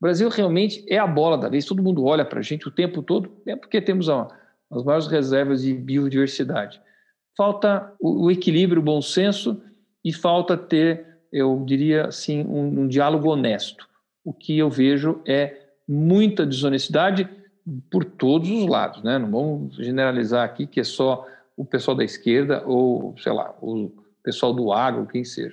O Brasil realmente é a bola da vez, todo mundo olha para a gente o tempo todo, é porque temos ó, as maiores reservas de biodiversidade. Falta o, o equilíbrio, o bom senso e falta ter, eu diria assim, um, um diálogo honesto. O que eu vejo é muita desonestidade por todos os lados, né? Não vamos generalizar aqui que é só o pessoal da esquerda ou, sei lá, o pessoal do agro, quem seja.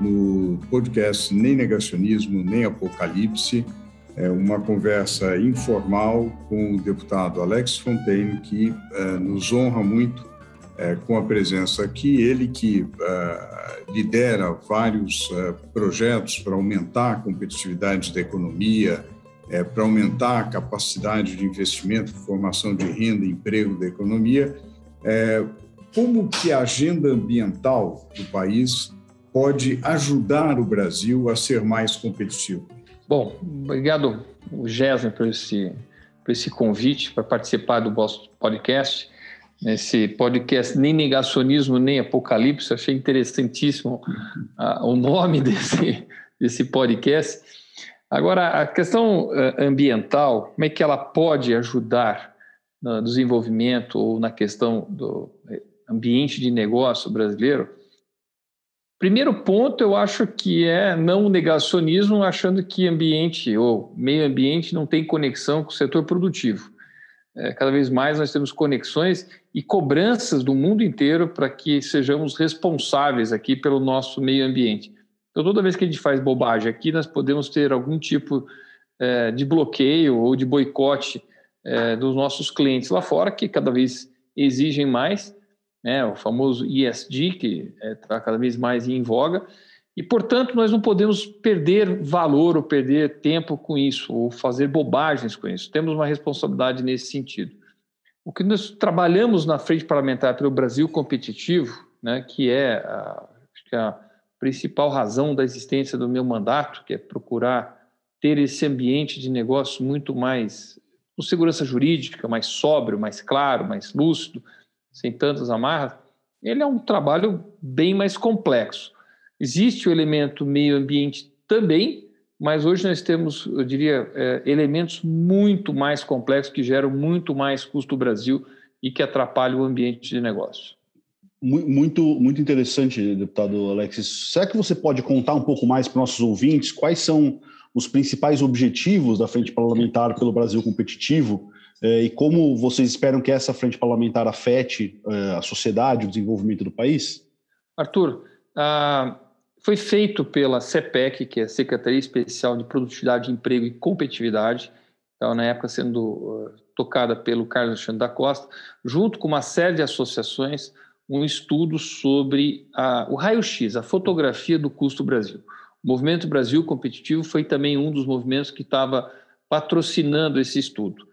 no podcast Nem Negacionismo, Nem Apocalipse, é uma conversa informal com o deputado Alex Fontaine, que é, nos honra muito é, com a presença aqui. Ele que é, lidera vários projetos para aumentar a competitividade da economia, para aumentar a capacidade de investimento, formação de renda e emprego da economia. Como que a agenda ambiental do país pode ajudar o Brasil a ser mais competitivo? Bom, obrigado, Gésner, por esse, por esse convite para participar do nosso podcast. Esse podcast nem negacionismo nem apocalipse, achei interessantíssimo uh, o nome desse, desse podcast. Agora, a questão uh, ambiental, como é que ela pode ajudar no desenvolvimento ou na questão do ambiente de negócio brasileiro, primeiro ponto eu acho que é não negacionismo, achando que ambiente ou meio ambiente não tem conexão com o setor produtivo. É, cada vez mais nós temos conexões e cobranças do mundo inteiro para que sejamos responsáveis aqui pelo nosso meio ambiente. Então, toda vez que a gente faz bobagem aqui, nós podemos ter algum tipo é, de bloqueio ou de boicote é, dos nossos clientes lá fora, que cada vez exigem mais né, o famoso ESG, que está é, cada vez mais em voga, e, portanto, nós não podemos perder valor ou perder tempo com isso, ou fazer bobagens com isso. Temos uma responsabilidade nesse sentido. O que nós trabalhamos na frente parlamentar pelo Brasil competitivo, né, que é a, que é a principal razão da existência do meu mandato, que é procurar ter esse ambiente de negócio muito mais com segurança jurídica, mais sóbrio, mais claro, mais lúcido, sem tantas amarras, ele é um trabalho bem mais complexo. Existe o elemento meio ambiente também, mas hoje nós temos, eu diria, é, elementos muito mais complexos que geram muito mais custo Brasil e que atrapalham o ambiente de negócio. Muito, muito interessante, deputado Alexis. Será que você pode contar um pouco mais para nossos ouvintes quais são os principais objetivos da Frente Parlamentar pelo Brasil Competitivo e como vocês esperam que essa frente parlamentar afete é, a sociedade, o desenvolvimento do país? Arthur, ah, foi feito pela CEPEC, que é a Secretaria Especial de Produtividade, Emprego e Competitividade, estava na época sendo uh, tocada pelo Carlos Alexandre da Costa, junto com uma série de associações, um estudo sobre a, o raio-x, a fotografia do custo Brasil. O Movimento Brasil Competitivo foi também um dos movimentos que estava patrocinando esse estudo.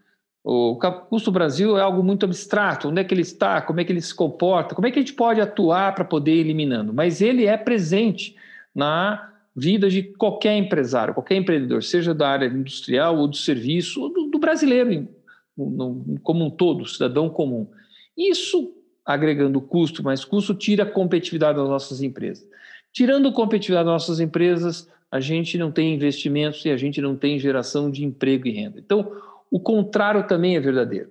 O custo Brasil é algo muito abstrato. Onde é que ele está? Como é que ele se comporta? Como é que a gente pode atuar para poder ir eliminando? Mas ele é presente na vida de qualquer empresário, qualquer empreendedor, seja da área industrial ou do serviço, ou do, do brasileiro como um todo, cidadão comum. Isso, agregando custo, mas custo tira a competitividade das nossas empresas. Tirando a competitividade das nossas empresas, a gente não tem investimentos e a gente não tem geração de emprego e renda. Então, o contrário também é verdadeiro.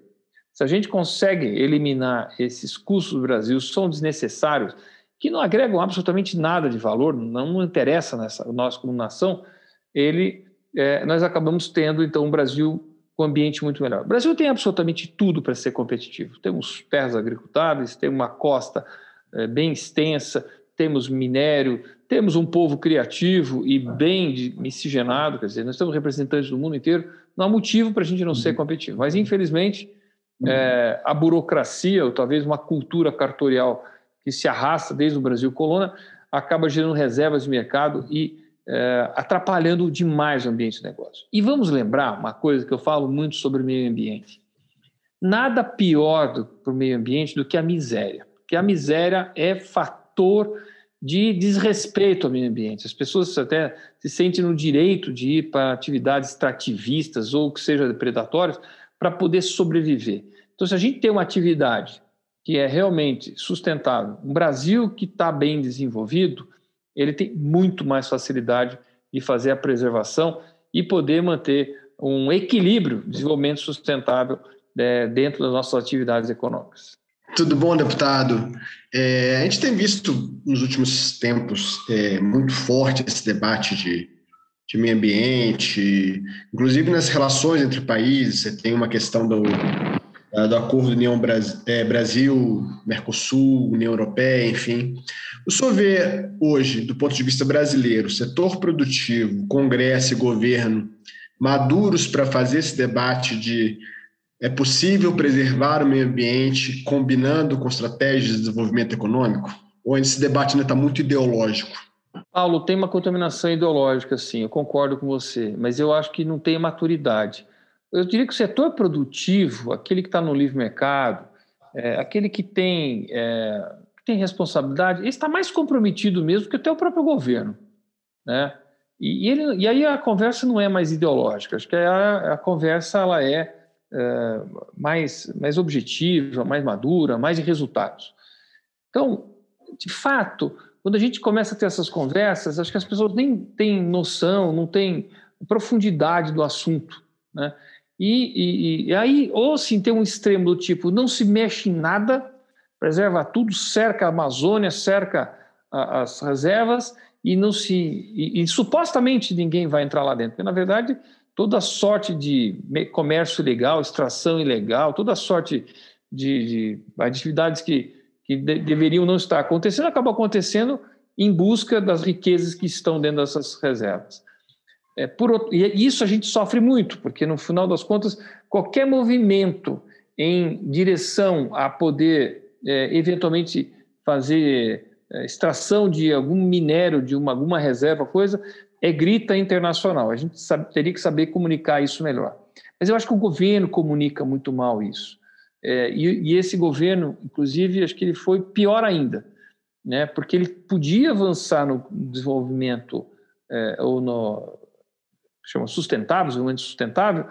Se a gente consegue eliminar esses custos do Brasil, são desnecessários, que não agregam absolutamente nada de valor, não interessa nessa, nós como nação, ele, é, nós acabamos tendo, então, um Brasil com um ambiente muito melhor. O Brasil tem absolutamente tudo para ser competitivo. Temos terras agricultáveis, temos uma costa é, bem extensa, temos minério, temos um povo criativo e bem miscigenado, quer dizer, nós temos representantes do mundo inteiro, não há motivo para a gente não ser uhum. competitivo. Mas, infelizmente, uhum. é, a burocracia, ou talvez uma cultura cartorial que se arrasta desde o Brasil colônia, acaba gerando reservas de mercado e é, atrapalhando demais o ambiente de negócio. E vamos lembrar uma coisa que eu falo muito sobre o meio ambiente. Nada pior para o meio ambiente do que a miséria, porque a miséria é fator de desrespeito ao meio ambiente. As pessoas até se sentem no direito de ir para atividades extrativistas ou que seja predatórias para poder sobreviver. Então, se a gente tem uma atividade que é realmente sustentável, um Brasil que está bem desenvolvido, ele tem muito mais facilidade de fazer a preservação e poder manter um equilíbrio de desenvolvimento sustentável é, dentro das nossas atividades econômicas. Tudo bom, deputado? É, a gente tem visto nos últimos tempos é, muito forte esse debate de, de meio ambiente, inclusive nas relações entre países. Você tem uma questão do, do acordo União é, Brasil, Mercosul, União Europeia, enfim. O senhor vê hoje, do ponto de vista brasileiro, setor produtivo, Congresso e governo maduros para fazer esse debate de é possível preservar o meio ambiente combinando com estratégias de desenvolvimento econômico? Ou esse debate ainda está muito ideológico? Paulo, tem uma contaminação ideológica, sim, eu concordo com você, mas eu acho que não tem maturidade. Eu diria que o setor produtivo, aquele que está no livre mercado, é, aquele que tem, é, tem responsabilidade, ele está mais comprometido mesmo que até o próprio governo. Né? E, e, ele, e aí a conversa não é mais ideológica, acho que a, a conversa ela é é, mais, mais objetiva, mais madura, mais de resultados. Então, de fato, quando a gente começa a ter essas conversas, acho que as pessoas nem têm noção, não têm profundidade do assunto. Né? E, e, e aí, ou sim, tem um extremo do tipo, não se mexe em nada, preserva tudo, cerca a Amazônia, cerca a, as reservas, e não se. E, e, supostamente ninguém vai entrar lá dentro, porque na verdade toda sorte de comércio ilegal, extração ilegal, toda sorte de, de atividades que, que de, deveriam não estar acontecendo, acabam acontecendo em busca das riquezas que estão dentro dessas reservas. É, por, e isso a gente sofre muito, porque no final das contas, qualquer movimento em direção a poder é, eventualmente fazer é, extração de algum minério, de uma, alguma reserva, coisa, é grita internacional. A gente sabe, teria que saber comunicar isso melhor. Mas eu acho que o governo comunica muito mal isso. É, e, e, esse governo, inclusive, acho que ele foi pior ainda, né? porque ele podia avançar no desenvolvimento é, ou no chama sustentável, desenvolvimento sustentável,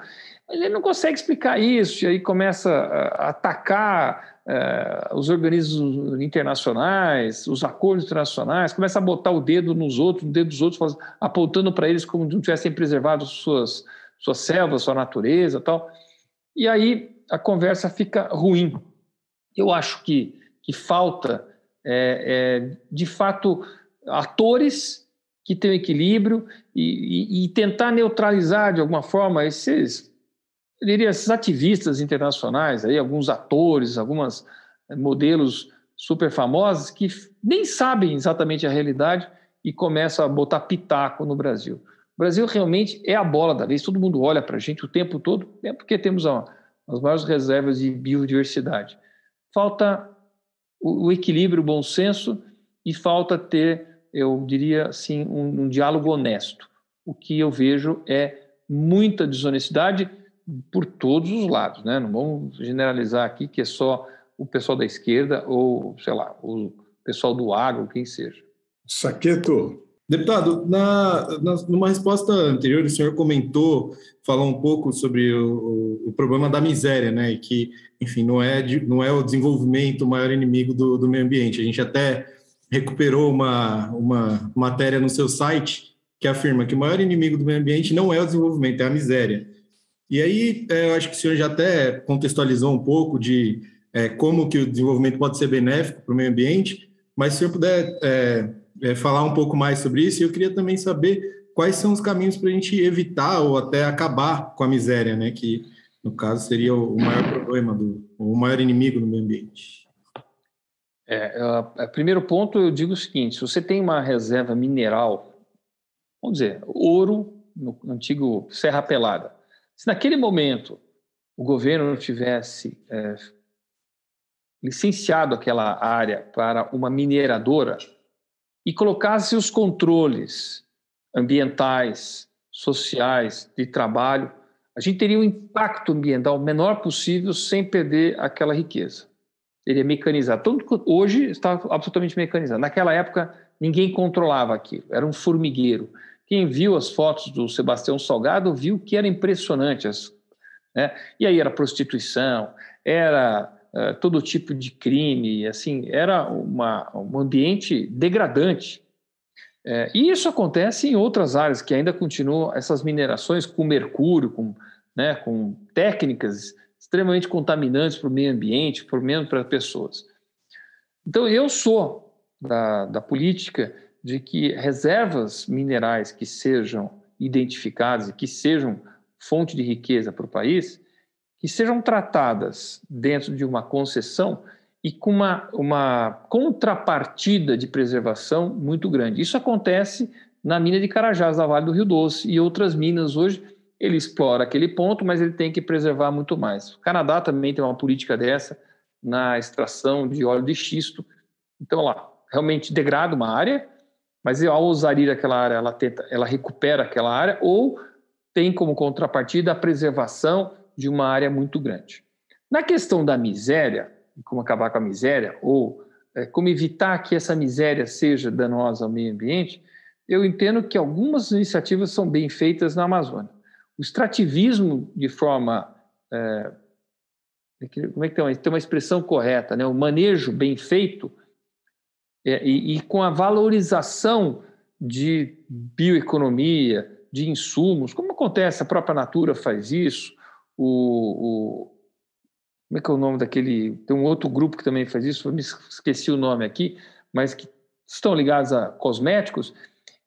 ele não consegue explicar isso, e aí começa a atacar é, os organismos internacionais, os acordos internacionais, começa a botar o dedo nos outros, no dedo dos outros, apontando para eles como se não tivessem preservado suas, suas selvas, sua natureza tal. E aí a conversa fica ruim. Eu acho que, que falta, é, é, de fato, atores que tenham equilíbrio e, e, e tentar neutralizar de alguma forma esses eu diria, esses ativistas internacionais, aí, alguns atores, alguns eh, modelos super famosos que nem sabem exatamente a realidade e começam a botar pitaco no Brasil. O Brasil realmente é a bola da vez, todo mundo olha para a gente o tempo todo, é porque temos as maiores reservas de biodiversidade. Falta o, o equilíbrio, o bom senso e falta ter, eu diria assim, um, um diálogo honesto. O que eu vejo é muita desonestidade por todos os lados, né? Não vamos generalizar aqui que é só o pessoal da esquerda ou, sei lá, o pessoal do agro, quem seja. Saqueto. Deputado, na, na, numa resposta anterior, o senhor comentou, falou um pouco sobre o, o, problema da miséria, né? E que, enfim, não é, não é o desenvolvimento o maior inimigo do, do meio ambiente. A gente até recuperou uma, uma matéria no seu site que afirma que o maior inimigo do meio ambiente não é o desenvolvimento, é a miséria. E aí, é, eu acho que o senhor já até contextualizou um pouco de é, como que o desenvolvimento pode ser benéfico para o meio ambiente, mas se o senhor puder é, é, falar um pouco mais sobre isso, eu queria também saber quais são os caminhos para a gente evitar ou até acabar com a miséria, né? Que no caso seria o maior problema do, o maior inimigo do meio ambiente. É, uh, primeiro ponto, eu digo o seguinte: se você tem uma reserva mineral, vamos dizer, ouro no antigo Serra Pelada, se naquele momento o governo tivesse é, licenciado aquela área para uma mineradora e colocasse os controles ambientais, sociais, de trabalho, a gente teria um impacto ambiental menor possível sem perder aquela riqueza. Seria mecanizado. Tanto hoje está absolutamente mecanizado. Naquela época, ninguém controlava aquilo, era um formigueiro. Quem viu as fotos do Sebastião Salgado viu que era impressionante. As, né? E aí era prostituição, era uh, todo tipo de crime, assim, era uma, um ambiente degradante. É, e isso acontece em outras áreas que ainda continuam essas minerações com mercúrio, com, né, com técnicas extremamente contaminantes para o meio ambiente, por menos para as pessoas. Então, eu sou da, da política de que reservas minerais que sejam identificadas e que sejam fonte de riqueza para o país, que sejam tratadas dentro de uma concessão e com uma, uma contrapartida de preservação muito grande. Isso acontece na mina de Carajás, da Vale do Rio Doce, e outras minas hoje. Ele explora aquele ponto, mas ele tem que preservar muito mais. O Canadá também tem uma política dessa na extração de óleo de xisto. Então, lá, realmente degrada uma área, mas ao usar aquela área, ela, tenta, ela recupera aquela área, ou tem como contrapartida a preservação de uma área muito grande. Na questão da miséria, como acabar com a miséria, ou é, como evitar que essa miséria seja danosa ao meio ambiente, eu entendo que algumas iniciativas são bem feitas na Amazônia. O extrativismo, de forma. É, como é que tem uma, tem uma expressão correta? Né? O manejo bem feito é, e, e, com a valorização de bioeconomia, de insumos, como acontece, a própria Natura faz isso, o, o como é que é o nome daquele. Tem um outro grupo que também faz isso, eu me esqueci o nome aqui, mas que estão ligados a cosméticos.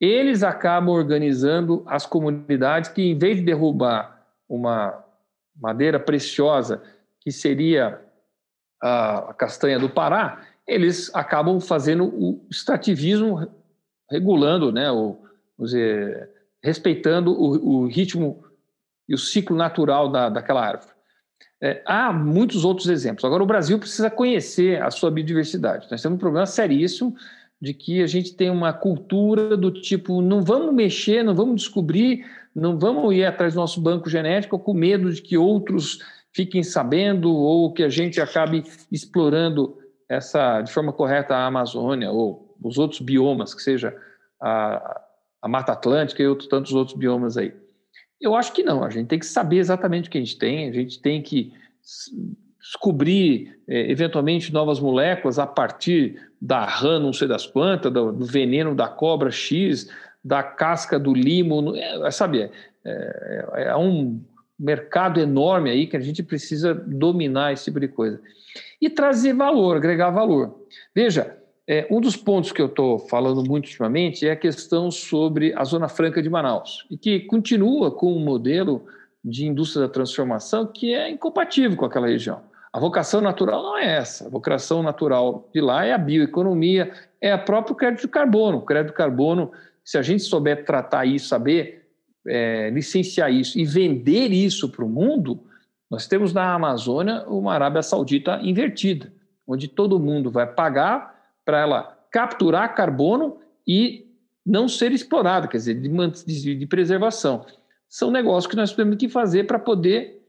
Eles acabam organizando as comunidades que, em vez de derrubar uma madeira preciosa, que seria a, castanha do Pará, eles acabam fazendo o extrativismo, regulando, né, o, dizer, respeitando o, o, ritmo e o ciclo natural da, daquela árvore. É, há muitos outros exemplos. Agora, o Brasil precisa conhecer a sua biodiversidade. Nós temos um problema seríssimo de que a gente tem uma cultura do tipo: não vamos mexer, não vamos descobrir, não vamos ir atrás do nosso banco genético com medo de que outros fiquem sabendo ou que a gente acabe explorando essa de forma correta a Amazônia ou os outros biomas, que seja a, a Mata Atlântica e outros, tantos outros biomas aí. Eu acho que não. A gente tem que saber exatamente o que a gente tem, a gente tem que descobrir é, eventualmente novas moléculas a partir da rã, não sei das quantas, do, do veneno da cobra X, da casca do limo, é, sabe? É, é, é, um mercado enorme aí que a gente precisa dominar esse tipo de coisa. E trazer valor, agregar valor. Veja, é, um dos pontos que eu estou falando muito ultimamente é a questão sobre a Zona Franca de Manaus, e que continua com um modelo de indústria da transformação que é incompatível com aquela região. A vocação natural não é essa. A vocação natural de lá é a bioeconomia, é a próprio crédito de carbono. O crédito de carbono, se a gente souber tratar isso, saber é, licenciar isso e vender isso para o mundo, nós temos na Amazônia uma Arábia Saudita invertida, onde todo mundo vai pagar para ela capturar carbono e não ser explorada, quer dizer, de, de, de preservação. São negócios que nós temos que fazer para poder.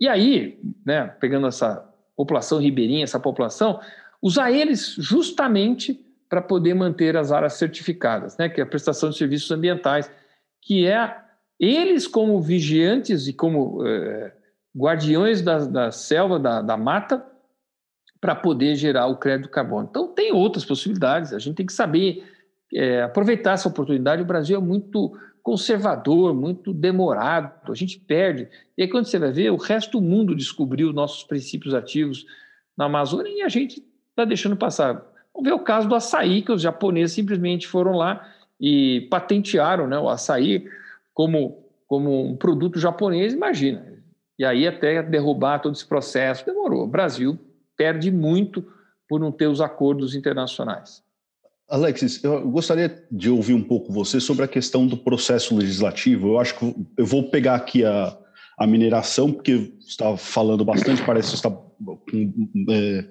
E aí, né, pegando essa população ribeirinha, essa população, usar eles justamente para poder manter as áreas certificadas, né, que é a prestação de serviços ambientais, que é eles como vigiantes e como é, guardiões da, da selva, da, da mata, para poder gerar o crédito carbono. Então, tem outras possibilidades, a gente tem que saber é, aproveitar essa oportunidade. O Brasil é muito conservador, muito demorado, a gente perde. E aí, quando você vai ver, o resto do mundo descobriu nossos princípios ativos na Amazônia e a gente está deixando passar. Vamos ver o caso do açaí, que os japoneses simplesmente foram lá e patentearam né, o açaí como, como um produto japonês, imagina. E aí até derrubar todo esse processo demorou. O Brasil perde muito por não ter os acordos internacionais. Alexis, eu gostaria de ouvir um pouco você sobre a questão do processo legislativo. Eu acho que eu vou pegar aqui a, a mineração, porque está falando bastante, parece que está, é,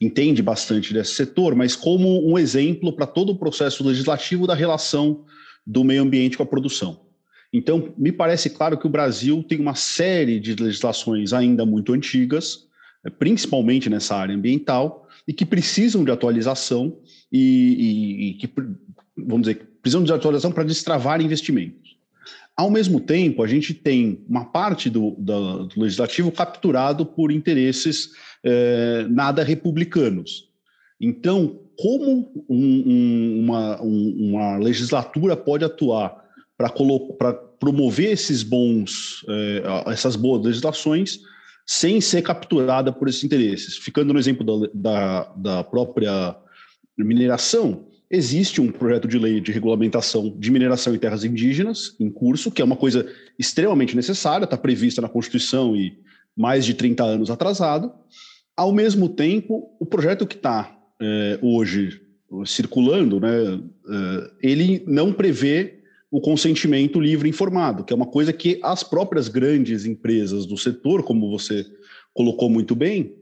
entende bastante desse setor, mas como um exemplo para todo o processo legislativo da relação do meio ambiente com a produção. Então, me parece claro que o Brasil tem uma série de legislações ainda muito antigas, principalmente nessa área ambiental, e que precisam de atualização e, e, e que, vamos dizer, precisam de atualização para destravar investimentos. Ao mesmo tempo, a gente tem uma parte do, do, do legislativo capturado por interesses eh, nada republicanos. Então, como um, um, uma, um, uma, legislatura pode atuar para promover esses bons, eh, essas boas legislações sem ser capturada por esses interesses. Ficando no exemplo da, da, da própria mineração, existe um projeto de lei de regulamentação de mineração em terras indígenas em curso, que é uma coisa extremamente necessária, está prevista na Constituição e mais de 30 anos atrasado. Ao mesmo tempo, o projeto que está é, hoje circulando, né, é, ele não prevê o consentimento livre informado, que é uma coisa que as próprias grandes empresas do setor, como você colocou muito bem,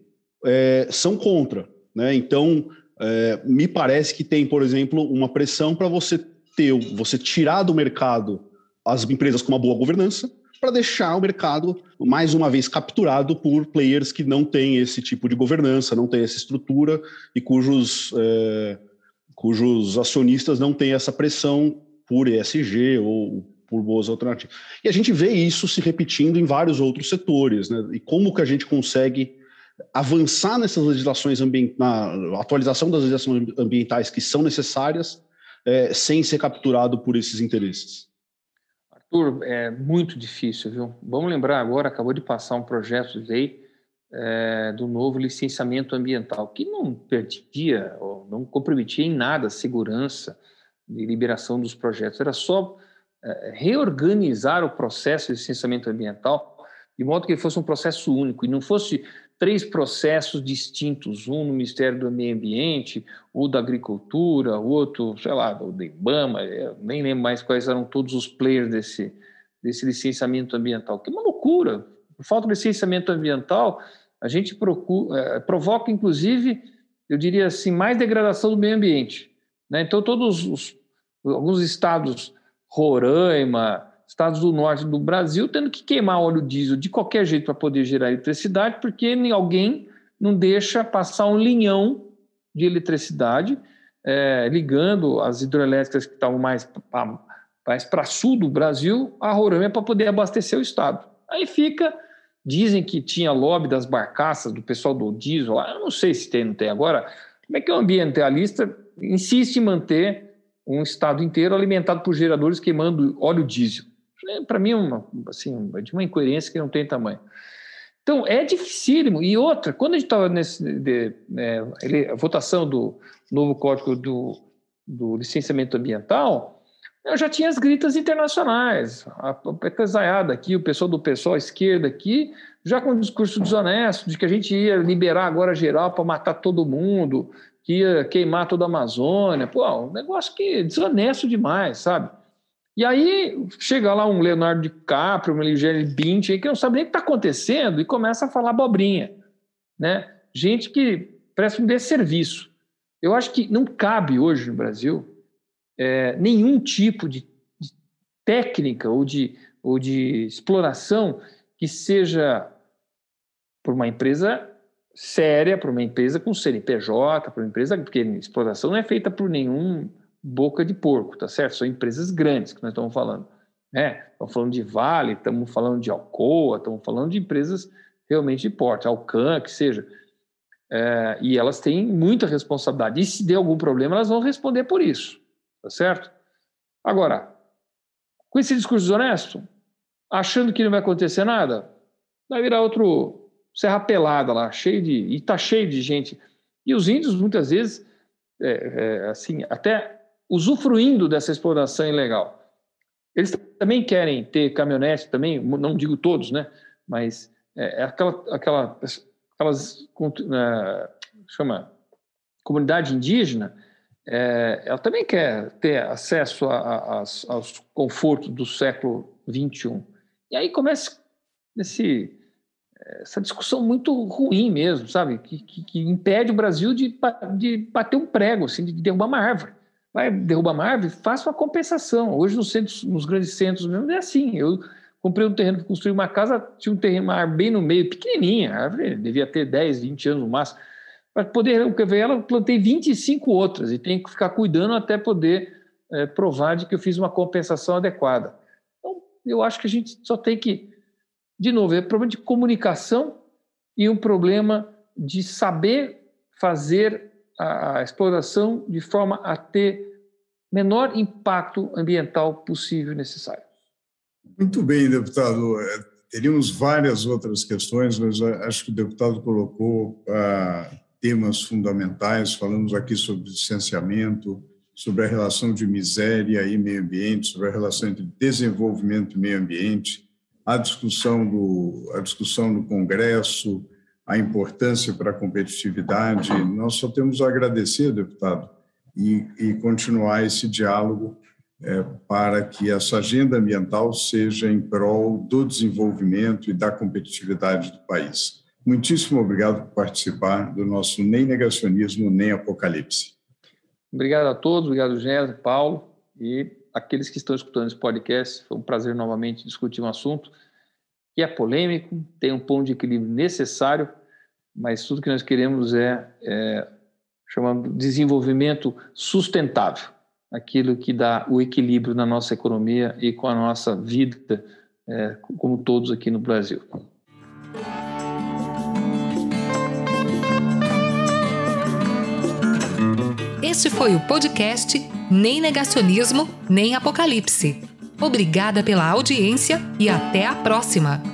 é, são contra. Né? Então, é, me parece que tem, por exemplo, uma pressão para você ter, você tirar do mercado as empresas com uma boa governança, para deixar o mercado mais uma vez capturado por players que não têm esse tipo de governança, não têm essa estrutura e cujos, é, cujos acionistas não têm essa pressão por ESG ou por boas alternativas. E a gente vê isso se repetindo em vários outros setores, né? E como que a gente consegue avançar nessas legislações ambientais, na atualização das legislações ambientais que são necessárias, é, sem ser capturado por esses interesses? Arthur, é muito difícil, viu? Vamos lembrar agora, acabou de passar um projeto de lei é, do novo licenciamento ambiental, que não perdia, não comprometia em nada a segurança, de liberação dos projetos, era só é, reorganizar o processo de licenciamento ambiental de modo que ele fosse um processo único e não fosse três processos distintos, um no Ministério do Meio Ambiente, ou da Agricultura, outro, sei lá, do IBAMA, nem lembro mais quais eram todos os players desse, desse licenciamento ambiental, que é uma loucura. Por falta de licenciamento ambiental, a gente procura, é, provoca, inclusive, eu diria assim, mais degradação do meio ambiente. Né? Então, todos os alguns estados, Roraima, estados do norte do Brasil, tendo que queimar óleo diesel de qualquer jeito para poder gerar eletricidade, porque alguém não deixa passar um linhão de eletricidade é, ligando as hidrelétricas que estavam mais para sul do Brasil a Roraima para poder abastecer o estado. Aí fica, dizem que tinha lobby das barcaças, do pessoal do diesel, eu não sei se tem, não tem agora. Como é que o ambientalista insiste em manter um estado inteiro alimentado por geradores queimando óleo diesel. É, Para mim, é uma, assim, de uma incoerência que não tem tamanho. Então, é dificílimo. E outra, quando a gente estava nessa é, a votação do novo código do, do licenciamento ambiental, eu já tinha as gritas internacionais, a petezaiada aqui, o pessoal do pessoal esquerda aqui, já com um discurso desonesto de que a gente ia liberar agora geral para matar todo mundo, que ia queimar toda a Amazônia. Pô, um negócio que é desonesto demais, sabe? E aí chega lá um Leonardo DiCaprio, um Ligério Bint, que não sabe nem o que está acontecendo e começa a falar abobrinha. Né? Gente que presta um desserviço. Eu acho que não cabe hoje no Brasil é, nenhum tipo de, de técnica ou de, ou de exploração que seja por uma empresa séria para uma empresa com CNPJ, para uma empresa, porque exploração não é feita por nenhum boca de porco, tá certo? São empresas grandes que nós estamos falando. Né? Estamos falando de Vale, estamos falando de Alcoa, estamos falando de empresas realmente de porte, Alcan, que seja. É, e elas têm muita responsabilidade. E se der algum problema, elas vão responder por isso, tá certo? Agora, com esse discurso desonesto, achando que não vai acontecer nada, vai virar outro Serra Pelada lá, cheio de. E está cheio de gente. E os índios, muitas vezes, é, é, assim, até usufruindo dessa exploração ilegal. Eles também querem ter caminhonete, também, não digo todos, né? Mas é, é aquela, aquela, aquelas, uh, chama, comunidade indígena, é, ela também quer ter acesso a, a, aos, aos confortos do século XXI. E aí começa esse, essa discussão muito ruim mesmo, sabe? Que, que, que, impede o Brasil de, de bater um prego, assim, de derrubar uma árvore. Vai derrubar uma árvore, faça uma compensação. Hoje, nos, centros, nos grandes centros mesmo, é assim. Eu comprei um terreno para construir uma casa, tinha um terreno, uma árvore bem no meio, pequenininha, a árvore devia ter 10, 20 anos no máximo. Para poder ver ela, plantei 25 outras e tenho que ficar cuidando até poder é, provar de que eu fiz uma compensação adequada. Então, eu acho que a gente só tem que de novo, é um problema de comunicação e um problema de saber fazer a, a exploração de forma a ter menor impacto ambiental possível e necessário. Muito bem, deputado. É, teríamos várias outras questões, mas acho que o deputado colocou ah, temas fundamentais. Falamos aqui sobre licenciamento, sobre a relação de miséria e meio ambiente, sobre a relação entre desenvolvimento e meio ambiente, a discussão do, a discussão no Congresso, a importância para a competitividade. Nós só temos a agradecer, deputado, e, e continuar esse diálogo é, para que essa agenda ambiental seja em prol do desenvolvimento e da competitividade do país. Muitíssimo obrigado por participar do nosso Nem Negacionismo, Nem Apocalipse. Obrigado a todos, obrigado, Géser, Paulo, e aqueles que estão escutando esse podcast. Foi um prazer novamente discutir um assunto que é polêmico, tem um ponto de equilíbrio necessário, mas tudo que nós queremos é, é desenvolvimento sustentável, aquilo que dá o equilíbrio na nossa economia e com a nossa vida, é, como todos aqui no Brasil. Este foi o podcast Nem Negacionismo, Nem Apocalipse. Obrigada pela audiência e até a próxima!